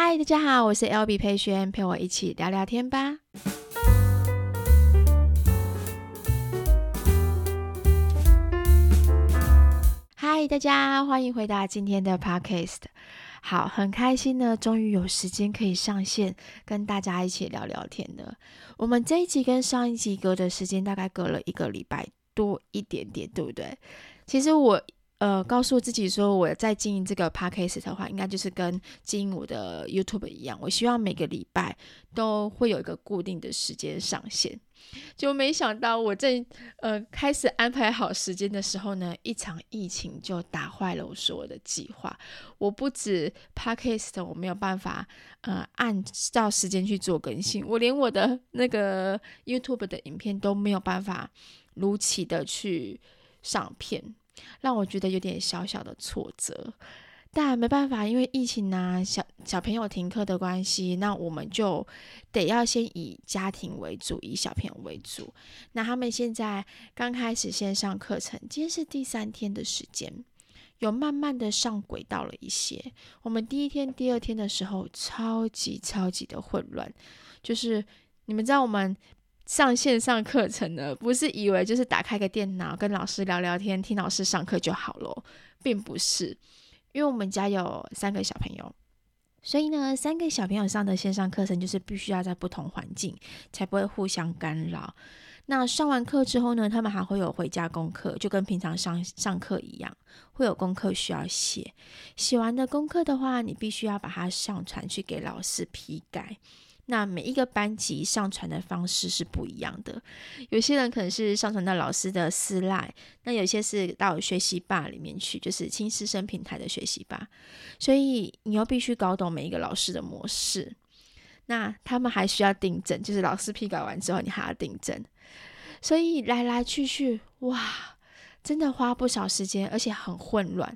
嗨，大家好，我是 LB 佩萱，陪我一起聊聊天吧。嗨，大家欢迎回到今天的 Podcast。好，很开心呢，终于有时间可以上线跟大家一起聊聊天的。我们这一集跟上一集隔的时间大概隔了一个礼拜多一点点，对不对？其实我。呃，告诉自己说，我在经营这个 podcast 的话，应该就是跟经营我的 YouTube 一样。我希望每个礼拜都会有一个固定的时间上线。就没想到我在呃开始安排好时间的时候呢，一场疫情就打坏了我所有的计划。我不止 podcast 我没有办法呃按照时间去做更新，我连我的那个 YouTube 的影片都没有办法如期的去上片。让我觉得有点小小的挫折，但没办法，因为疫情啊，小小朋友停课的关系，那我们就得要先以家庭为主，以小朋友为主。那他们现在刚开始线上课程，今天是第三天的时间，有慢慢的上轨道了一些。我们第一天、第二天的时候，超级超级的混乱，就是你们知道我们。上线上课程呢，不是以为就是打开个电脑跟老师聊聊天，听老师上课就好了，并不是。因为我们家有三个小朋友，所以呢，三个小朋友上的线上课程就是必须要在不同环境，才不会互相干扰。那上完课之后呢，他们还会有回家功课，就跟平常上上课一样，会有功课需要写。写完的功课的话，你必须要把它上传去给老师批改。那每一个班级上传的方式是不一样的，有些人可能是上传到老师的私赖，那有些是到学习吧里面去，就是亲师生平台的学习吧，所以你又必须搞懂每一个老师的模式。那他们还需要订正，就是老师批改完之后，你还要订正，所以来来去去，哇，真的花不少时间，而且很混乱。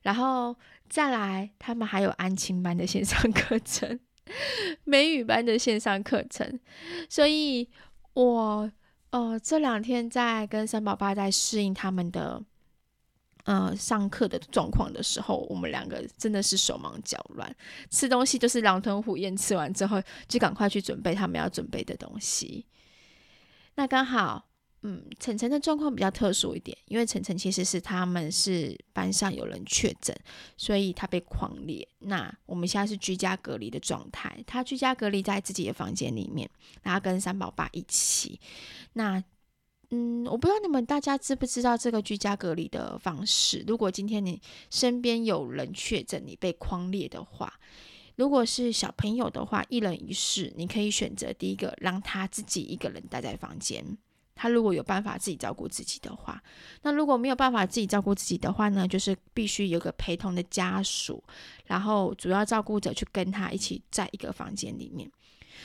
然后再来，他们还有安亲班的线上课程。美语班的线上课程，所以我呃这两天在跟三宝爸在适应他们的呃上课的状况的时候，我们两个真的是手忙脚乱，吃东西就是狼吞虎咽，吃完之后就赶快去准备他们要准备的东西。那刚好。嗯，晨晨的状况比较特殊一点，因为晨晨其实是他们是班上有人确诊，所以他被匡列。那我们现在是居家隔离的状态，他居家隔离在自己的房间里面，然后跟三宝爸一起。那嗯，我不知道你们大家知不知道这个居家隔离的方式？如果今天你身边有人确诊，你被框列的话，如果是小朋友的话，一人一室，你可以选择第一个让他自己一个人待在房间。他如果有办法自己照顾自己的话，那如果没有办法自己照顾自己的话呢，就是必须有个陪同的家属，然后主要照顾者去跟他一起在一个房间里面。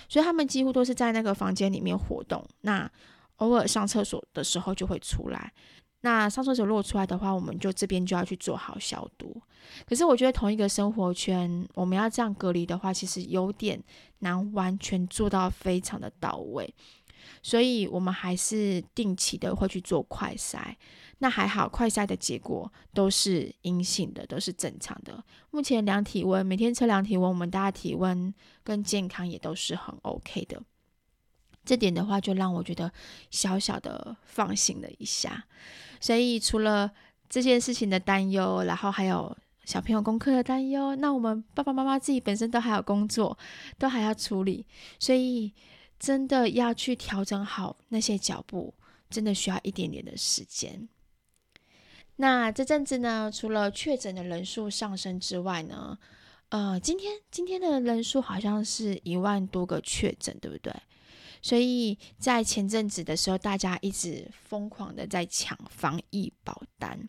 所以他们几乎都是在那个房间里面活动。那偶尔上厕所的时候就会出来。那上厕所如果出来的话，我们就这边就要去做好消毒。可是我觉得同一个生活圈，我们要这样隔离的话，其实有点难完全做到非常的到位。所以我们还是定期的会去做快筛，那还好，快筛的结果都是阴性的，都是正常的。目前量体温，每天测量体温，我们大家体温跟健康也都是很 OK 的。这点的话，就让我觉得小小的放心了一下。所以除了这件事情的担忧，然后还有小朋友功课的担忧，那我们爸爸妈妈自己本身都还有工作，都还要处理，所以。真的要去调整好那些脚步，真的需要一点点的时间。那这阵子呢，除了确诊的人数上升之外呢，呃，今天今天的人数好像是一万多个确诊，对不对？所以在前阵子的时候，大家一直疯狂的在抢防疫保单。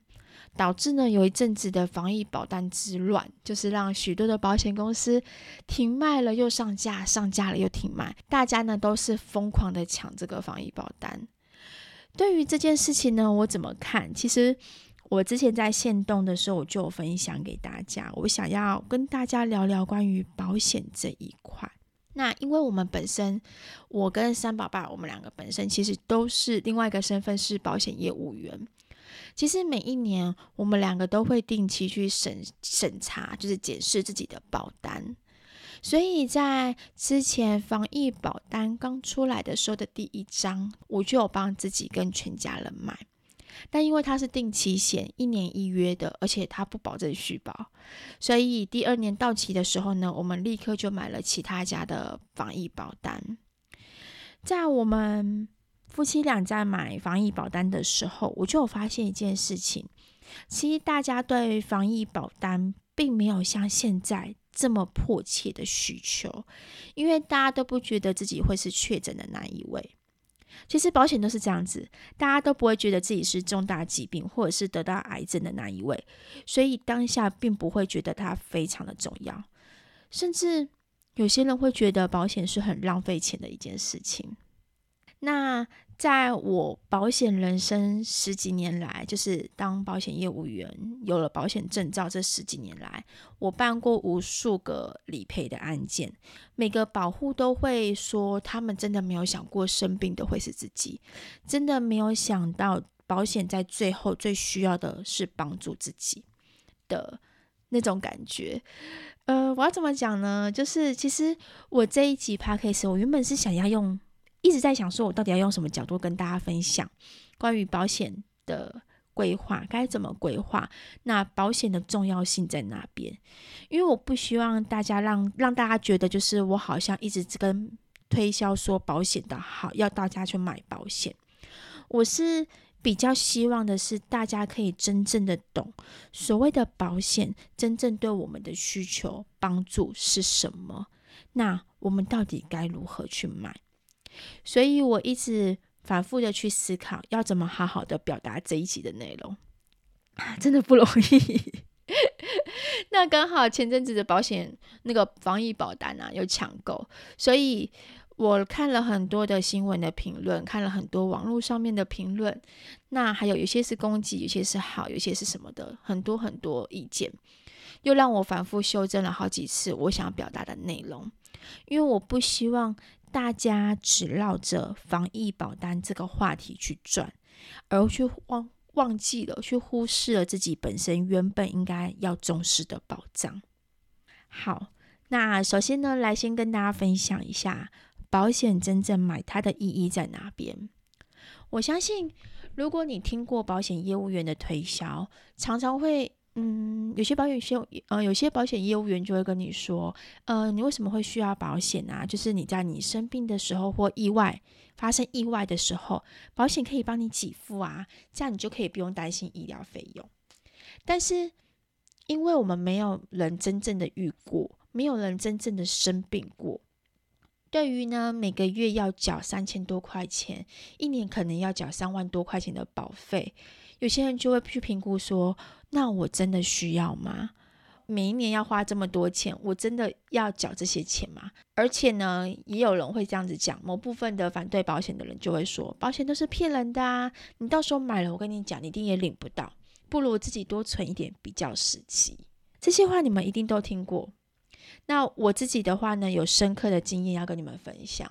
导致呢，有一阵子的防疫保单之乱，就是让许多的保险公司停卖了又上架，上架了又停卖，大家呢都是疯狂的抢这个防疫保单。对于这件事情呢，我怎么看？其实我之前在线动的时候，我就分享给大家，我想要跟大家聊聊关于保险这一块。那因为我们本身，我跟三宝爸，我们两个本身其实都是另外一个身份是保险业务员。其实每一年，我们两个都会定期去审审查，就是检视自己的保单。所以在之前防疫保单刚出来的时候的第一张，我就有帮自己跟全家人买。但因为它是定期险，一年一约的，而且它不保证续保，所以第二年到期的时候呢，我们立刻就买了其他家的防疫保单。在我们夫妻俩在买防疫保单的时候，我就有发现一件事情，其实大家对防疫保单并没有像现在这么迫切的需求，因为大家都不觉得自己会是确诊的那一位。其实保险都是这样子，大家都不会觉得自己是重大疾病或者是得到癌症的那一位，所以当下并不会觉得它非常的重要，甚至有些人会觉得保险是很浪费钱的一件事情。那在我保险人生十几年来，就是当保险业务员，有了保险证照这十几年来，我办过无数个理赔的案件。每个保户都会说，他们真的没有想过生病的会是自己，真的没有想到保险在最后最需要的是帮助自己的那种感觉。呃，我要怎么讲呢？就是其实我这一集 Podcast，我原本是想要用。一直在想，说我到底要用什么角度跟大家分享关于保险的规划，该怎么规划？那保险的重要性在哪边？因为我不希望大家让让大家觉得，就是我好像一直跟推销说保险的好，要大家去买保险。我是比较希望的是，大家可以真正的懂所谓的保险，真正对我们的需求帮助是什么？那我们到底该如何去买？所以我一直反复的去思考，要怎么好好的表达这一集的内容，真的不容易。那刚好前阵子的保险那个防疫保单啊有抢购，所以我看了很多的新闻的评论，看了很多网络上面的评论，那还有有些是攻击，有些是好，有些是什么的，很多很多意见，又让我反复修正了好几次我想要表达的内容，因为我不希望。大家只绕着防疫保单这个话题去转，而去忘忘记了，去忽视了自己本身原本应该要重视的保障。好，那首先呢，来先跟大家分享一下保险真正买它的意义在哪边。我相信，如果你听过保险业务员的推销，常常会。嗯，有些保险业务，呃，有些保险业务员就会跟你说，呃，你为什么会需要保险啊？就是你在你生病的时候或意外发生意外的时候，保险可以帮你给付啊，这样你就可以不用担心医疗费用。但是，因为我们没有人真正的遇过，没有人真正的生病过，对于呢，每个月要缴三千多块钱，一年可能要缴三万多块钱的保费。有些人就会去评估说，那我真的需要吗？每一年要花这么多钱，我真的要缴这些钱吗？而且呢，也有人会这样子讲，某部分的反对保险的人就会说，保险都是骗人的啊！你到时候买了，我跟你讲，你一定也领不到，不如自己多存一点比较实际。这些话你们一定都听过。那我自己的话呢，有深刻的经验要跟你们分享。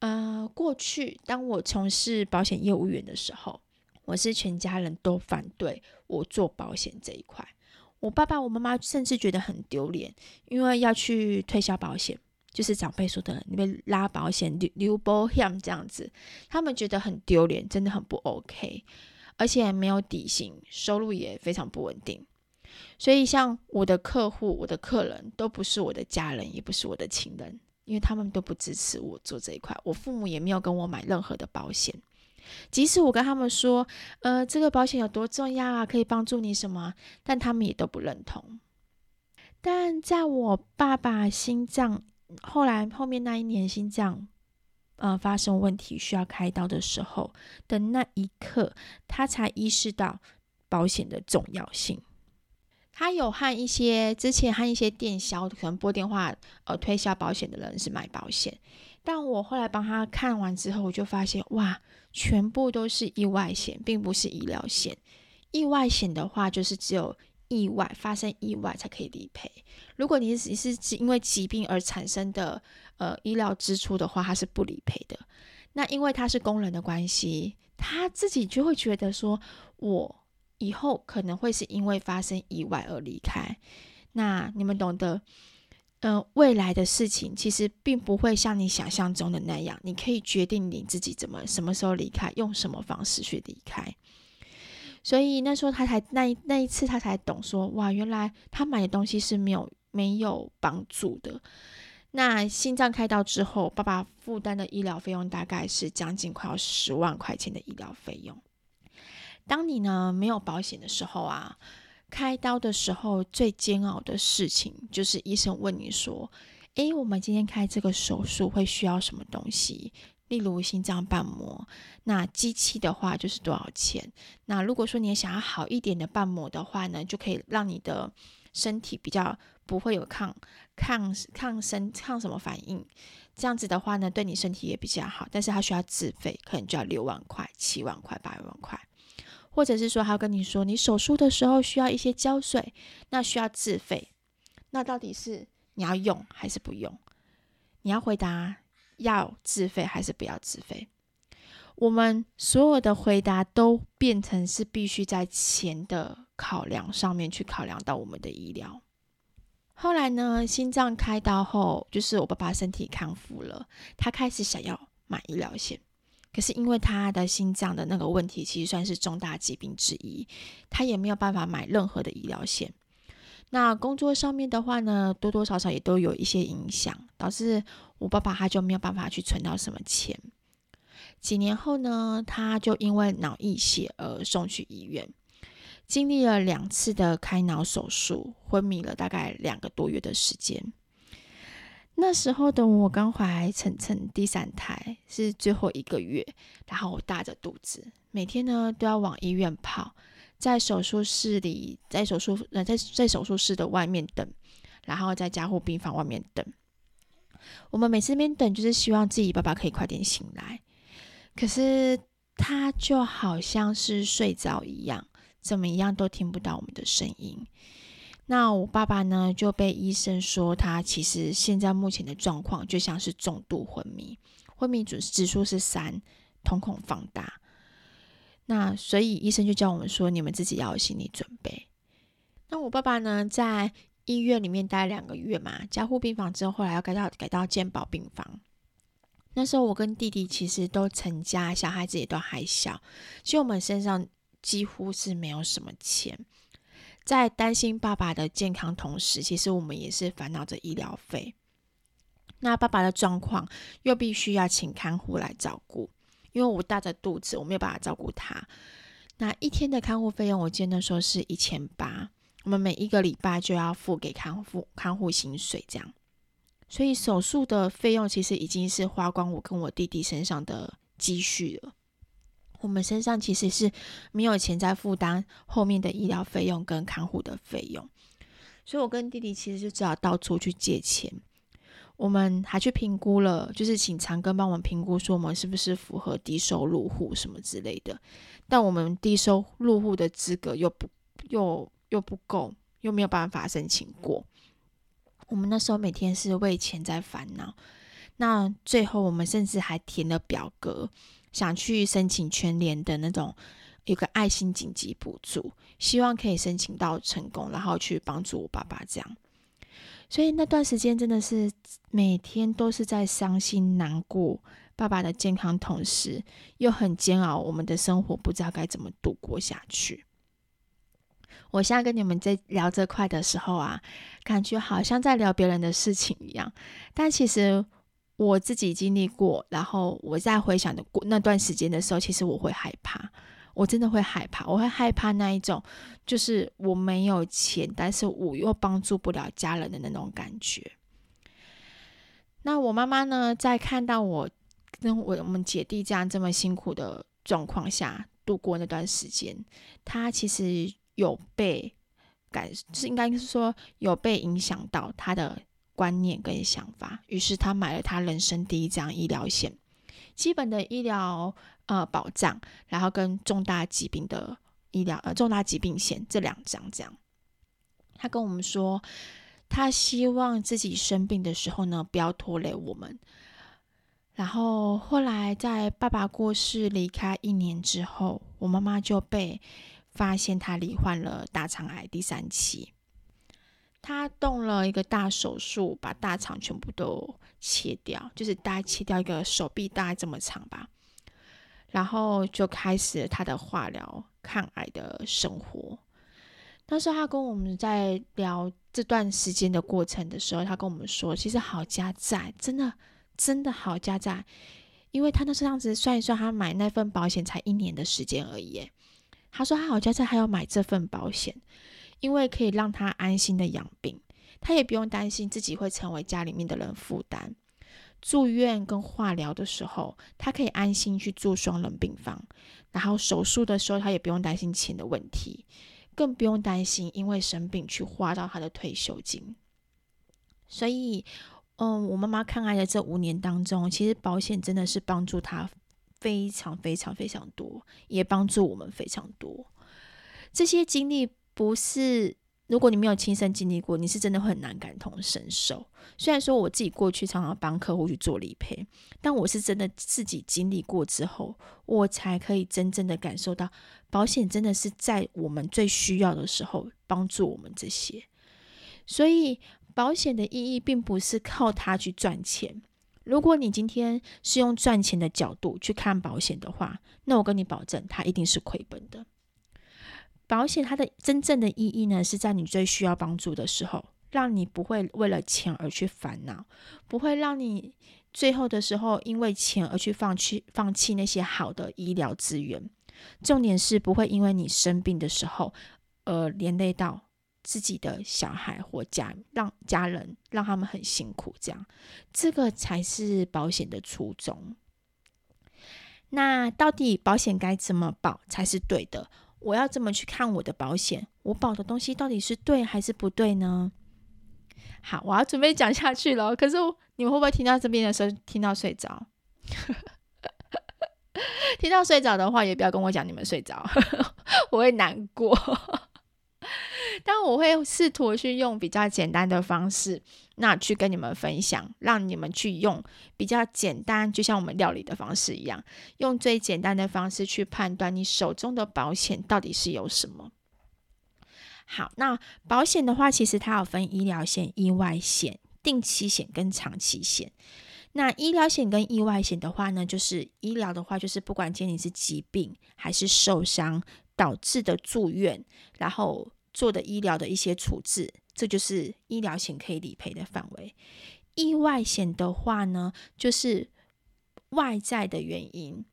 呃，过去当我从事保险业务员的时候。我是全家人都反对我做保险这一块，我爸爸、我妈妈甚至觉得很丢脸，因为要去推销保险，就是长辈说的，你们拉保险、留保险这样子，他们觉得很丢脸，真的很不 OK，而且没有底薪，收入也非常不稳定，所以像我的客户、我的客人都不是我的家人，也不是我的亲人，因为他们都不支持我做这一块，我父母也没有跟我买任何的保险。即使我跟他们说，呃，这个保险有多重要啊，可以帮助你什么，但他们也都不认同。但在我爸爸心脏后来后面那一年心脏呃发生问题需要开刀的时候的那一刻，他才意识到保险的重要性。他有和一些之前和一些电销可能拨电话呃推销保险的人是买保险，但我后来帮他看完之后，我就发现哇。全部都是意外险，并不是医疗险。意外险的话，就是只有意外发生意外才可以理赔。如果你是是因为疾病而产生的呃医疗支出的话，它是不理赔的。那因为他是工人的关系，他自己就会觉得说，我以后可能会是因为发生意外而离开。那你们懂得，呃，未来的事情其实并不会像你想象中的那样，你可以决定你自己怎么什么时候离开，用什么方式去离开。所以那时候他才那那一次他才懂说，哇，原来他买的东西是没有没有帮助的。那心脏开刀之后，爸爸负担的医疗费用大概是将近快要十万块钱的医疗费用。当你呢没有保险的时候啊。开刀的时候最煎熬的事情，就是医生问你说：“诶，我们今天开这个手术会需要什么东西？例如心脏瓣膜，那机器的话就是多少钱？那如果说你想要好一点的瓣膜的话呢，就可以让你的身体比较不会有抗抗抗生抗什么反应，这样子的话呢，对你身体也比较好。但是它需要自费，可能就要六万块、七万块、八万块。”或者是说，他跟你说，你手术的时候需要一些胶水，那需要自费。那到底是你要用还是不用？你要回答要自费还是不要自费？我们所有的回答都变成是必须在钱的考量上面去考量到我们的医疗。后来呢，心脏开刀后，就是我爸爸身体康复了，他开始想要买医疗险。可是因为他的心脏的那个问题，其实算是重大疾病之一，他也没有办法买任何的医疗险。那工作上面的话呢，多多少少也都有一些影响，导致我爸爸他就没有办法去存到什么钱。几年后呢，他就因为脑溢血而送去医院，经历了两次的开脑手术，昏迷了大概两个多月的时间。那时候的我刚怀晨晨第三胎，是最后一个月，然后我大着肚子，每天呢都要往医院跑，在手术室里，在手术呃在在手术室的外面等，然后在加护病房外面等。我们每次那边等，就是希望自己爸爸可以快点醒来，可是他就好像是睡着一样，怎么样都听不到我们的声音。那我爸爸呢，就被医生说他其实现在目前的状况就像是重度昏迷，昏迷指指数是三，瞳孔放大。那所以医生就叫我们说，你们自己要有心理准备。那我爸爸呢，在医院里面待两个月嘛，加护病房之后，后来要改到改到健保病房。那时候我跟弟弟其实都成家，小孩子也都还小，其实我们身上几乎是没有什么钱。在担心爸爸的健康同时，其实我们也是烦恼着医疗费。那爸爸的状况又必须要请看护来照顾，因为我大着肚子，我没有办法照顾他。那一天的看护费用，我记得那时候是一千八，我们每一个礼拜就要付给看护看护薪水，这样。所以手术的费用其实已经是花光我跟我弟弟身上的积蓄了。我们身上其实是没有钱在负担后面的医疗费用跟看护的费用，所以我跟弟弟其实就只好到处去借钱。我们还去评估了，就是请长庚帮我们评估，说我们是不是符合低收入户什么之类的。但我们低收入户的资格又不又又不够，又没有办法申请过。我们那时候每天是为钱在烦恼。那最后我们甚至还填了表格。想去申请全联的那种有个爱心紧急补助，希望可以申请到成功，然后去帮助我爸爸这样。所以那段时间真的是每天都是在伤心难过爸爸的健康，同时又很煎熬我们的生活，不知道该怎么度过下去。我现在跟你们在聊这块的时候啊，感觉好像在聊别人的事情一样，但其实。我自己经历过，然后我在回想的过那段时间的时候，其实我会害怕，我真的会害怕，我会害怕那一种，就是我没有钱，但是我又帮助不了家人的那种感觉。那我妈妈呢，在看到我跟我我们姐弟这样这么辛苦的状况下度过那段时间，她其实有被感，是应该是说有被影响到她的。观念跟想法，于是他买了他人生第一张医疗险，基本的医疗呃保障，然后跟重大疾病的医疗呃重大疾病险这两张这样。他跟我们说，他希望自己生病的时候呢，不要拖累我们。然后后来在爸爸过世离开一年之后，我妈妈就被发现她罹患了大肠癌第三期。他动了一个大手术，把大肠全部都切掉，就是大概切掉一个手臂大概这么长吧。然后就开始他的化疗抗癌的生活。当时他跟我们在聊这段时间的过程的时候，他跟我们说，其实好家在，真的真的好家在，因为他那时候这样子算一算，他买那份保险才一年的时间而已。他说他好家在还要买这份保险，因为可以让他安心的养病，他也不用担心自己会成为家里面的人负担。住院跟化疗的时候，他可以安心去住双人病房，然后手术的时候，他也不用担心钱的问题。更不用担心，因为生病去花到他的退休金。所以，嗯，我妈妈抗癌的这五年当中，其实保险真的是帮助她非常非常非常多，也帮助我们非常多。这些经历不是。如果你没有亲身经历过，你是真的会很难感同身受。虽然说我自己过去常常帮客户去做理赔，但我是真的自己经历过之后，我才可以真正的感受到，保险真的是在我们最需要的时候帮助我们这些。所以，保险的意义并不是靠它去赚钱。如果你今天是用赚钱的角度去看保险的话，那我跟你保证，它一定是亏本的。保险它的真正的意义呢，是在你最需要帮助的时候，让你不会为了钱而去烦恼，不会让你最后的时候因为钱而去放弃放弃那些好的医疗资源。重点是不会因为你生病的时候，而连累到自己的小孩或家，让家人让他们很辛苦。这样，这个才是保险的初衷。那到底保险该怎么保才是对的？我要这么去看我的保险，我保的东西到底是对还是不对呢？好，我要准备讲下去了。可是你们会不会听到这边的时候听到睡着？听到睡着的话，也不要跟我讲你们睡着，我会难过。但我会试图去用比较简单的方式，那去跟你们分享，让你们去用比较简单，就像我们料理的方式一样，用最简单的方式去判断你手中的保险到底是有什么。好，那保险的话，其实它有分医疗险、意外险、定期险跟长期险。那医疗险跟意外险的话呢，就是医疗的话，就是不管今天你是疾病还是受伤导致的住院，然后。做的医疗的一些处置，这就是医疗险可以理赔的范围。意外险的话呢，就是外在的原因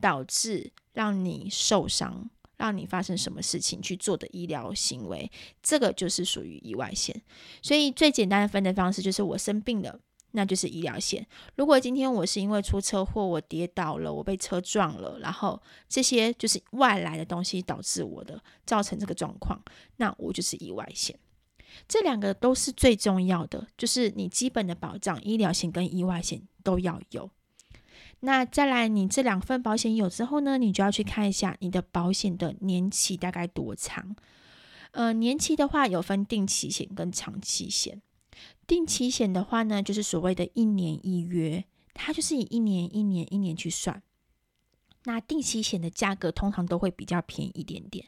导致让你受伤，让你发生什么事情去做的医疗行为，这个就是属于意外险。所以最简单的分的方式就是我生病了。那就是医疗险。如果今天我是因为出车祸，我跌倒了，我被车撞了，然后这些就是外来的东西导致我的造成这个状况，那我就是意外险。这两个都是最重要的，就是你基本的保障，医疗险跟意外险都要有。那再来，你这两份保险有之后呢，你就要去看一下你的保险的年期大概多长。呃，年期的话有分定期险跟长期险。定期险的话呢，就是所谓的一年一约，它就是以一年一年一年去算。那定期险的价格通常都会比较便宜一点点，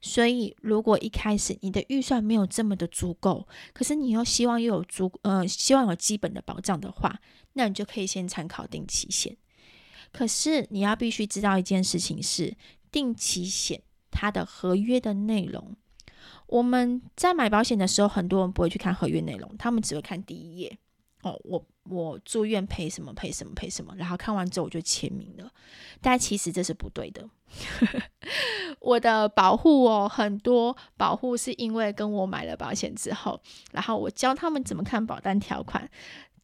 所以如果一开始你的预算没有这么的足够，可是你又希望又有足呃希望有基本的保障的话，那你就可以先参考定期险。可是你要必须知道一件事情是，定期险它的合约的内容。我们在买保险的时候，很多人不会去看合约内容，他们只会看第一页。哦，我我住院赔什么赔什么赔什么，然后看完之后我就签名了。但其实这是不对的。我的保护哦，很多保护是因为跟我买了保险之后，然后我教他们怎么看保单条款。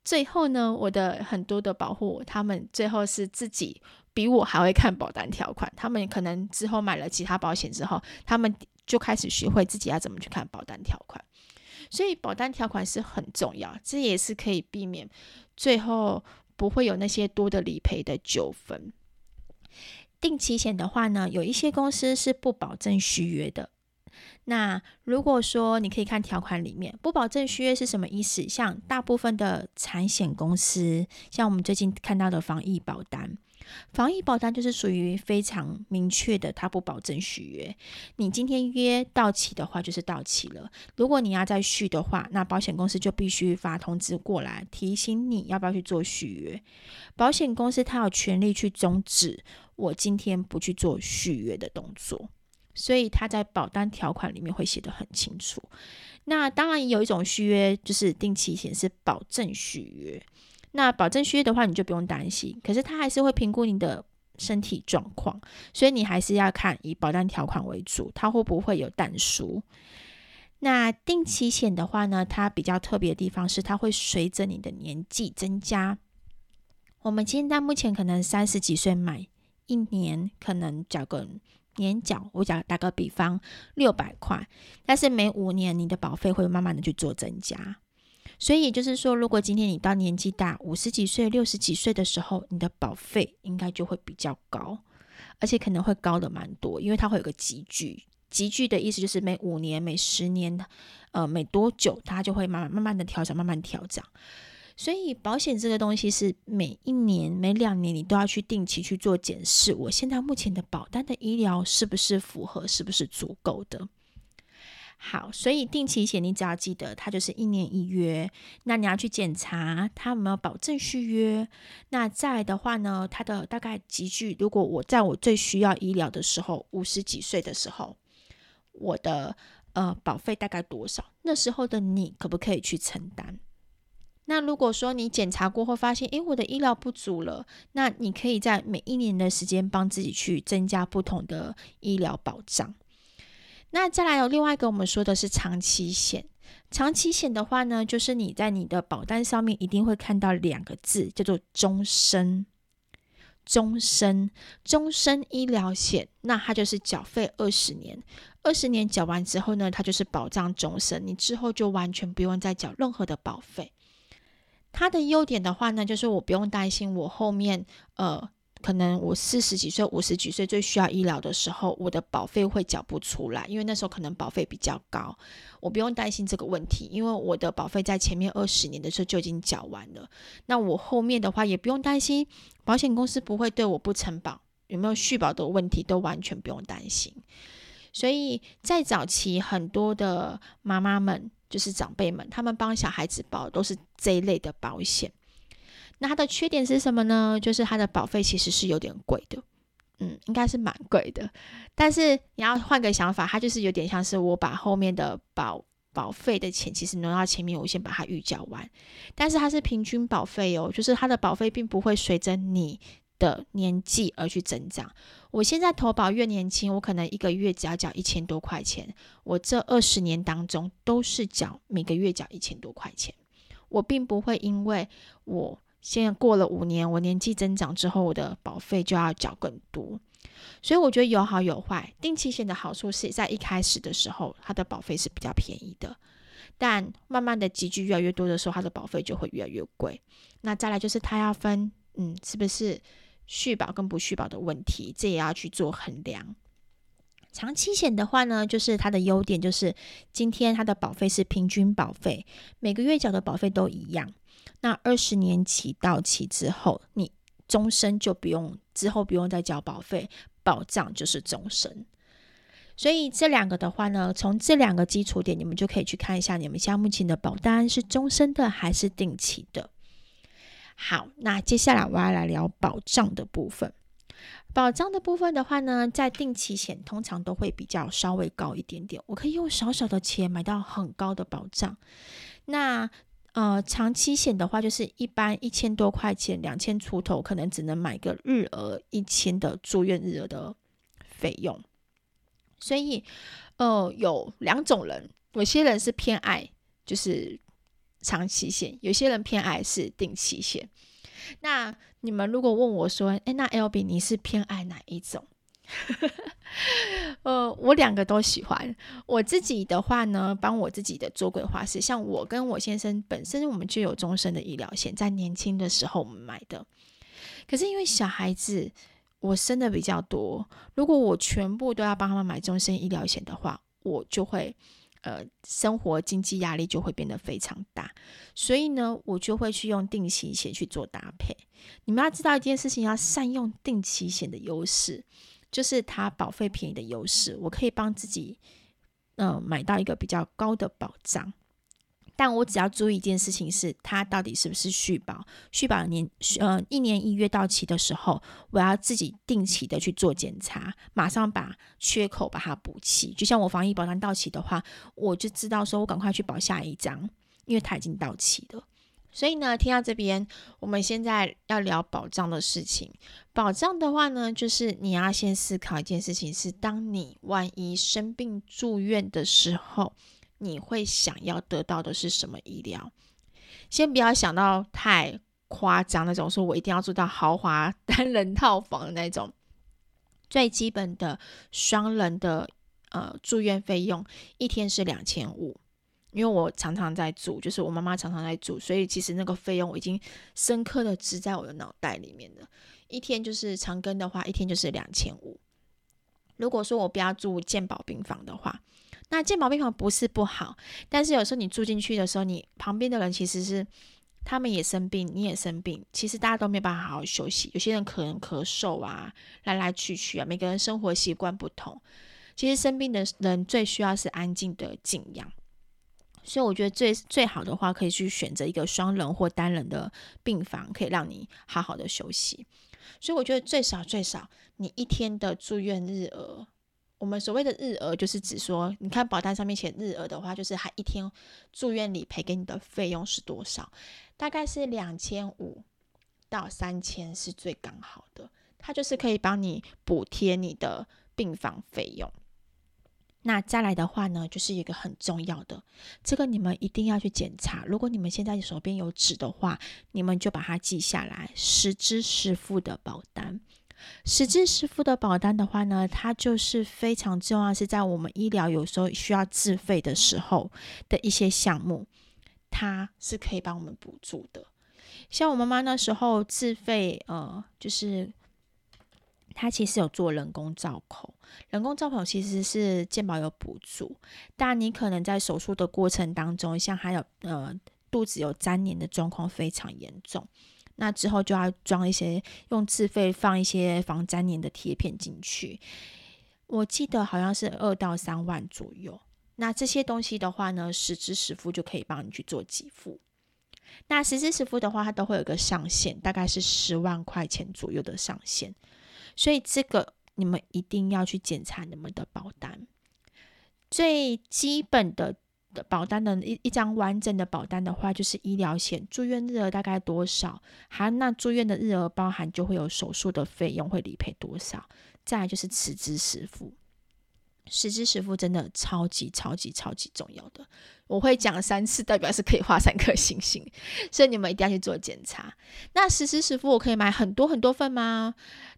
最后呢，我的很多的保护，他们最后是自己比我还会看保单条款。他们可能之后买了其他保险之后，他们。就开始学会自己要怎么去看保单条款，所以保单条款是很重要，这也是可以避免最后不会有那些多的理赔的纠纷。定期险的话呢，有一些公司是不保证续约的。那如果说你可以看条款里面，不保证续约是什么意思？像大部分的产险公司，像我们最近看到的防疫保单，防疫保单就是属于非常明确的，它不保证续约。你今天约到期的话，就是到期了。如果你要再续的话，那保险公司就必须发通知过来，提醒你要不要去做续约。保险公司它有权利去终止我今天不去做续约的动作，所以它在保单条款里面会写得很清楚。那当然有一种续约，就是定期险是保证续约。那保证续约的话，你就不用担心。可是他还是会评估你的身体状况，所以你还是要看以保单条款为主，它会不会有但书。那定期险的话呢，它比较特别的地方是，它会随着你的年纪增加。我们现在目前可能三十几岁买一年，可能缴个年缴，我讲打个比方六百块，但是每五年你的保费会慢慢的去做增加。所以也就是说，如果今天你到年纪大，五十几岁、六十几岁的时候，你的保费应该就会比较高，而且可能会高的蛮多，因为它会有个集聚。集聚的意思就是每五年、每十年，呃，每多久它就会慢慢、慢慢的调整，慢慢调整。所以保险这个东西是每一年、每两年你都要去定期去做检视，我现在目前的保单的医疗是不是符合，是不是足够的。好，所以定期险你只要记得，它就是一年一约。那你要去检查它有没有保证续约。那再的话呢，它的大概集聚，如果我在我最需要医疗的时候，五十几岁的时候，我的呃保费大概多少？那时候的你可不可以去承担？那如果说你检查过后发现，诶，我的医疗不足了，那你可以在每一年的时间帮自己去增加不同的医疗保障。那再来有另外一个，我们说的是长期险。长期险的话呢，就是你在你的保单上面一定会看到两个字，叫做终身。终身，终身医疗险，那它就是缴费二十年，二十年缴完之后呢，它就是保障终身，你之后就完全不用再缴任何的保费。它的优点的话呢，就是我不用担心我后面呃。可能我四十几岁、五十几岁最需要医疗的时候，我的保费会缴不出来，因为那时候可能保费比较高。我不用担心这个问题，因为我的保费在前面二十年的时候就已经缴完了。那我后面的话也不用担心，保险公司不会对我不承保，有没有续保的问题都完全不用担心。所以在早期，很多的妈妈们就是长辈们，他们帮小孩子保都是这一类的保险。那它的缺点是什么呢？就是它的保费其实是有点贵的，嗯，应该是蛮贵的。但是你要换个想法，它就是有点像是我把后面的保保费的钱，其实挪到前面，我先把它预缴完。但是它是平均保费哦，就是它的保费并不会随着你的年纪而去增长。我现在投保越年轻，我可能一个月只要缴一千多块钱。我这二十年当中都是缴每个月缴一千多块钱，我并不会因为我。现在过了五年，我年纪增长之后，我的保费就要缴更多，所以我觉得有好有坏。定期险的好处是在一开始的时候，它的保费是比较便宜的，但慢慢的积聚越来越多的时候，它的保费就会越来越贵。那再来就是它要分，嗯，是不是续保跟不续保的问题，这也要去做衡量。长期险的话呢，就是它的优点就是今天它的保费是平均保费，每个月缴的保费都一样。那二十年期到期之后，你终身就不用，之后不用再交保费，保障就是终身。所以这两个的话呢，从这两个基础点，你们就可以去看一下，你们现在目前的保单是终身的还是定期的。好，那接下来我要来聊保障的部分。保障的部分的话呢，在定期险通常都会比较稍微高一点点，我可以用少少的钱买到很高的保障。那呃，长期险的话，就是一般一千多块钱，两千出头，可能只能买个日额一千的住院日额的费用。所以，呃，有两种人，有些人是偏爱就是长期险，有些人偏爱是定期险。那你们如果问我说，诶，那 L B 你是偏爱哪一种？呃，我两个都喜欢。我自己的话呢，帮我自己的做规划是，像我跟我先生本身，我们就有终身的医疗险，在年轻的时候我们买的。可是因为小孩子我生的比较多，如果我全部都要帮他们买终身医疗险的话，我就会呃，生活经济压力就会变得非常大，所以呢，我就会去用定期险去做搭配。你们要知道一件事情，要善用定期险的优势，就是它保费便宜的优势。我可以帮自己，嗯、买到一个比较高的保障。但我只要注意一件事情是，它到底是不是续保？续保年，呃，一年一月到期的时候，我要自己定期的去做检查，马上把缺口把它补齐。就像我防疫保单到期的话，我就知道说我赶快去保下一张，因为它已经到期了。所以呢，听到这边，我们现在要聊保障的事情。保障的话呢，就是你要先思考一件事情是，当你万一生病住院的时候。你会想要得到的是什么医疗？先不要想到太夸张那种，说我一定要住到豪华单人套房的那种。最基本的双人的呃住院费用一天是两千五，因为我常常在住，就是我妈妈常常在住，所以其实那个费用我已经深刻的植在我的脑袋里面了。一天就是长庚的话，一天就是两千五。如果说我不要住健保病房的话。那健保病房不是不好，但是有时候你住进去的时候，你旁边的人其实是他们也生病，你也生病，其实大家都没有办法好好休息。有些人可能咳嗽啊，来来去去啊，每个人生活习惯不同。其实生病的人最需要是安静的静养，所以我觉得最最好的话，可以去选择一个双人或单人的病房，可以让你好好的休息。所以我觉得最少最少，你一天的住院日额。我们所谓的日额，就是指说，你看保单上面写日额的话，就是他一天住院理赔给你的费用是多少？大概是两千五到三千是最刚好的，它就是可以帮你补贴你的病房费用。那再来的话呢，就是一个很重要的，这个你们一定要去检查。如果你们现在手边有纸的话，你们就把它记下来，实支实付的保单。实支实付的保单的话呢，它就是非常重要，是在我们医疗有时候需要自费的时候的一些项目，它是可以帮我们补助的。像我妈妈那时候自费，呃，就是它其实有做人工造口，人工造口其实是健保有补助，但你可能在手术的过程当中，像还有呃肚子有粘连的状况非常严重。那之后就要装一些用自费放一些防粘连的贴片进去，我记得好像是二到三万左右。那这些东西的话呢，实支实付就可以帮你去做给付。那实支实付的话，它都会有个上限，大概是十万块钱左右的上限。所以这个你们一定要去检查你们的保单，最基本的。保单的一一张完整的保单的话，就是医疗险，住院日额大概多少？好，那住院的日额包含就会有手术的费用会理赔多少？再来就是实支实付，实支实付真的超级超级超级重要的，我会讲三次，代表是可以画三颗星星，所以你们一定要去做检查。那实支实付我可以买很多很多份吗？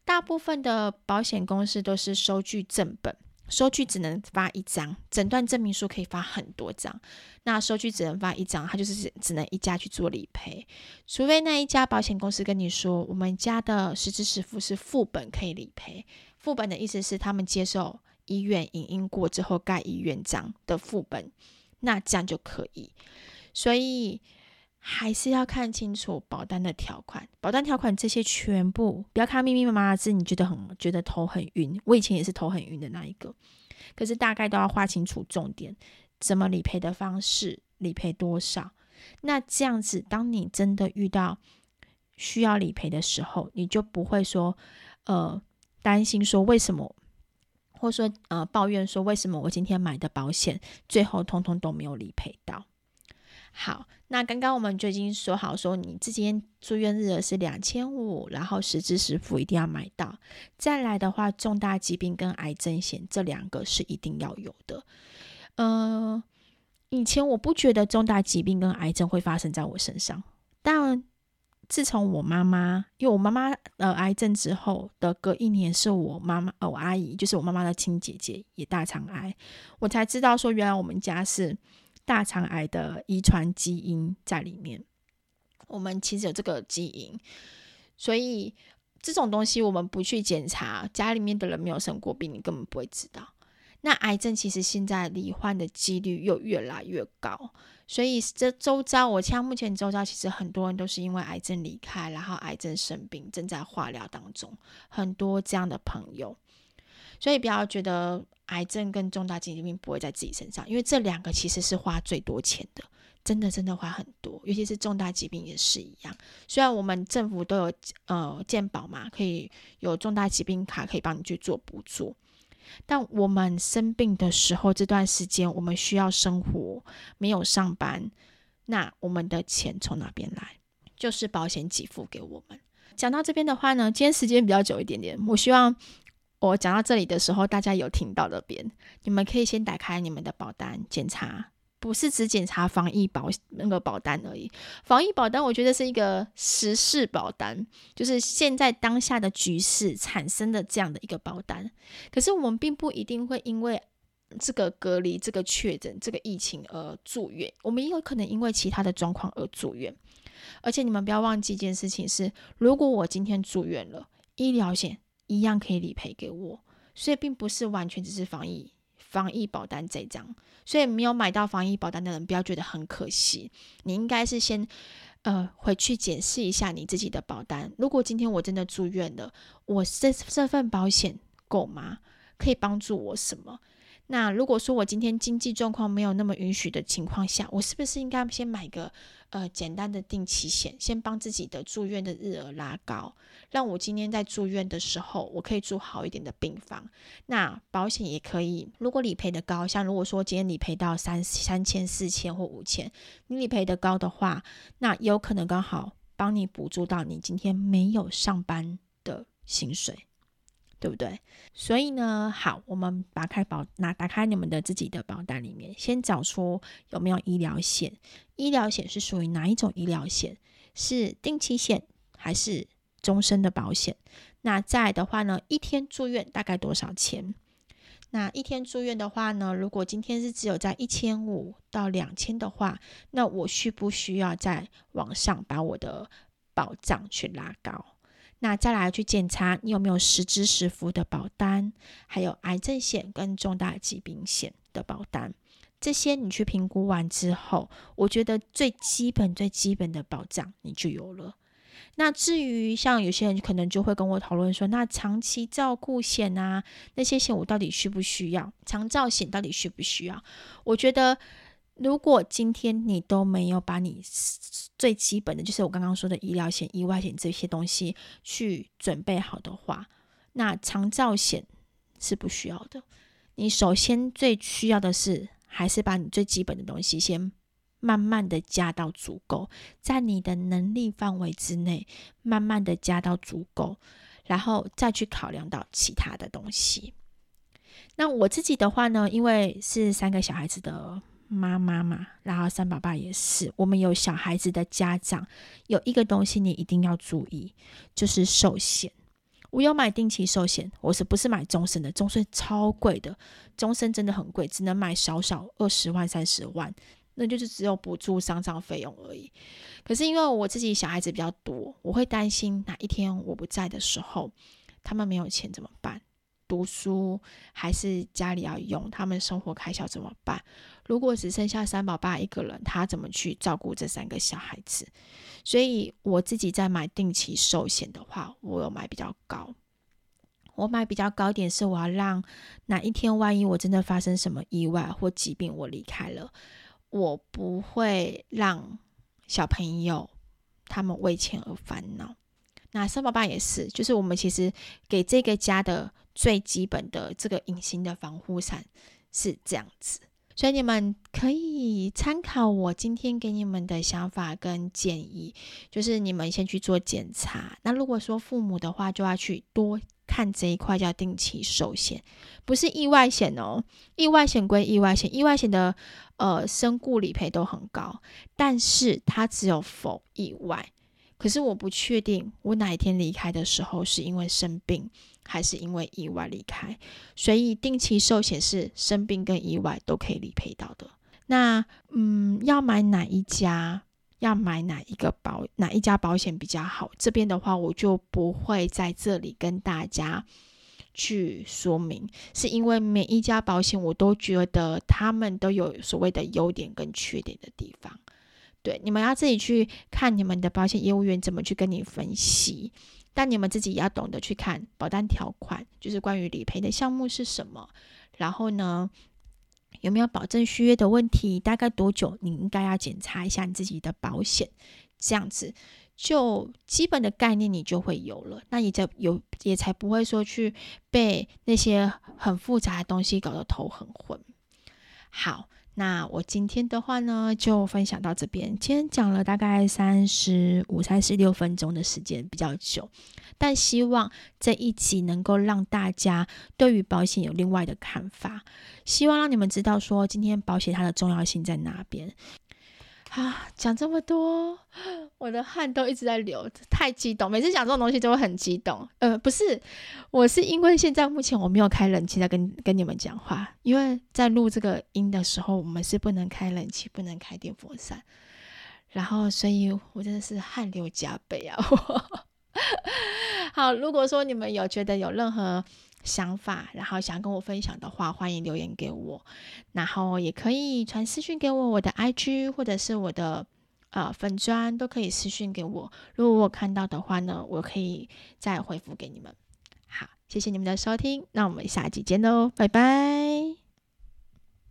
大部分的保险公司都是收据正本。收据只能发一张，诊断证明书可以发很多张。那收据只能发一张，它就是只能一家去做理赔，除非那一家保险公司跟你说，我们家的实支实付是副本可以理赔。副本的意思是他们接受医院影印过之后盖医院章的副本，那这样就可以。所以。还是要看清楚保单的条款，保单条款这些全部不要看密密麻麻的字，你觉得很觉得头很晕。我以前也是头很晕的那一个，可是大概都要画清楚重点，怎么理赔的方式，理赔多少。那这样子，当你真的遇到需要理赔的时候，你就不会说呃担心说为什么，或说呃抱怨说为什么我今天买的保险最后通通都没有理赔到。好，那刚刚我们就已经说好，说你之前住院日额是两千五，然后实支实付一定要买到。再来的话，重大疾病跟癌症险这两个是一定要有的。嗯、以前我不觉得重大疾病跟癌症会发生在我身上，但自从我妈妈，因为我妈妈呃癌症之后的隔一年，是我妈妈呃我阿姨，就是我妈妈的亲姐姐也大肠癌，我才知道说原来我们家是。大肠癌的遗传基因在里面，我们其实有这个基因，所以这种东西我们不去检查，家里面的人没有生过病，你根本不会知道。那癌症其实现在罹患的几率又越来越高，所以这周遭，我像目前周遭，其实很多人都是因为癌症离开，然后癌症生病，正在化疗当中，很多这样的朋友。所以不要觉得癌症跟重大疾病不会在自己身上，因为这两个其实是花最多钱的，真的真的花很多，尤其是重大疾病也是一样。虽然我们政府都有呃健保嘛，可以有重大疾病卡可以帮你去做补助，但我们生病的时候这段时间我们需要生活，没有上班，那我们的钱从哪边来？就是保险给付给我们。讲到这边的话呢，今天时间比较久一点点，我希望。我讲到这里的时候，大家有听到的边，你们可以先打开你们的保单检查，不是只检查防疫保那个保单而已。防疫保单我觉得是一个时事保单，就是现在当下的局势产生的这样的一个保单。可是我们并不一定会因为这个隔离、这个确诊、这个疫情而住院，我们也有可能因为其他的状况而住院。而且你们不要忘记一件事情是，如果我今天住院了，医疗险。一样可以理赔给我，所以并不是完全只是防疫防疫保单这张，所以没有买到防疫保单的人不要觉得很可惜，你应该是先呃回去检视一下你自己的保单。如果今天我真的住院了，我这这份保险够吗？可以帮助我什么？那如果说我今天经济状况没有那么允许的情况下，我是不是应该先买个呃简单的定期险，先帮自己的住院的日额拉高，让我今天在住院的时候，我可以住好一点的病房。那保险也可以，如果理赔的高，像如果说今天理赔到三三千、四千或五千，你理赔的高的话，那有可能刚好帮你补助到你今天没有上班的薪水。对不对？所以呢，好，我们打开保，那打开你们的自己的保单里面，先找出有没有医疗险。医疗险是属于哪一种医疗险？是定期险还是终身的保险？那再的话呢，一天住院大概多少钱？那一天住院的话呢，如果今天是只有在一千五到两千的话，那我需不需要再往上把我的保障去拉高？那再来去检查你有没有实支实付的保单，还有癌症险跟重大疾病险的保单，这些你去评估完之后，我觉得最基本最基本的保障你就有了。那至于像有些人可能就会跟我讨论说，那长期照顾险啊，那些险我到底需不需要？长照险到底需不需要？我觉得。如果今天你都没有把你最基本的，就是我刚刚说的医疗险、意外险这些东西去准备好的话，那长照险是不需要的。你首先最需要的是，还是把你最基本的东西先慢慢的加到足够，在你的能力范围之内，慢慢的加到足够，然后再去考量到其他的东西。那我自己的话呢，因为是三个小孩子的。妈妈嘛，然后三宝爸也是。我们有小孩子的家长，有一个东西你一定要注意，就是寿险。我有买定期寿险，我是不是买终身的？终身超贵的，终身真的很贵，只能买少少二十万、三十万，那就是只有补助丧葬费用而已。可是因为我自己小孩子比较多，我会担心哪一天我不在的时候，他们没有钱怎么办？读书还是家里要用，他们生活开销怎么办？如果只剩下三宝爸一个人，他怎么去照顾这三个小孩子？所以我自己在买定期寿险的话，我有买比较高。我买比较高点是我要让哪一天万一我真的发生什么意外或疾病，我离开了，我不会让小朋友他们为钱而烦恼。那三宝爸也是，就是我们其实给这个家的最基本的这个隐形的防护伞是这样子，所以你们可以参考我今天给你们的想法跟建议，就是你们先去做检查。那如果说父母的话，就要去多看这一块叫定期寿险，不是意外险哦。意外险归意外险，意外险的呃身故理赔都很高，但是它只有否意外。可是我不确定，我哪一天离开的时候是因为生病，还是因为意外离开。所以定期寿险是生病跟意外都可以理赔到的。那嗯，要买哪一家？要买哪一个保？哪一家保险比较好？这边的话，我就不会在这里跟大家去说明，是因为每一家保险我都觉得他们都有所谓的优点跟缺点的地方。对，你们要自己去看你们的保险业务员怎么去跟你分析，但你们自己也要懂得去看保单条款，就是关于理赔的项目是什么，然后呢，有没有保证续约的问题，大概多久你应该要检查一下你自己的保险，这样子。就基本的概念，你就会有了，那你才有也才不会说去被那些很复杂的东西搞得头很昏。好，那我今天的话呢，就分享到这边。今天讲了大概三十五、三十六分钟的时间，比较久，但希望这一集能够让大家对于保险有另外的看法，希望让你们知道说今天保险它的重要性在哪边。啊，讲这么多，我的汗都一直在流，太激动。每次讲这种东西都会很激动。呃，不是，我是因为现在目前我没有开冷气在跟跟你们讲话，因为在录这个音的时候，我们是不能开冷气，不能开电风扇，然后所以我真的是汗流浃背啊。好，如果说你们有觉得有任何想法，然后想跟我分享的话，欢迎留言给我，然后也可以传私讯给我，我的 IG 或者是我的呃粉砖都可以私讯给我。如果我看到的话呢，我可以再回复给你们。好，谢谢你们的收听，那我们下期见喽，拜拜。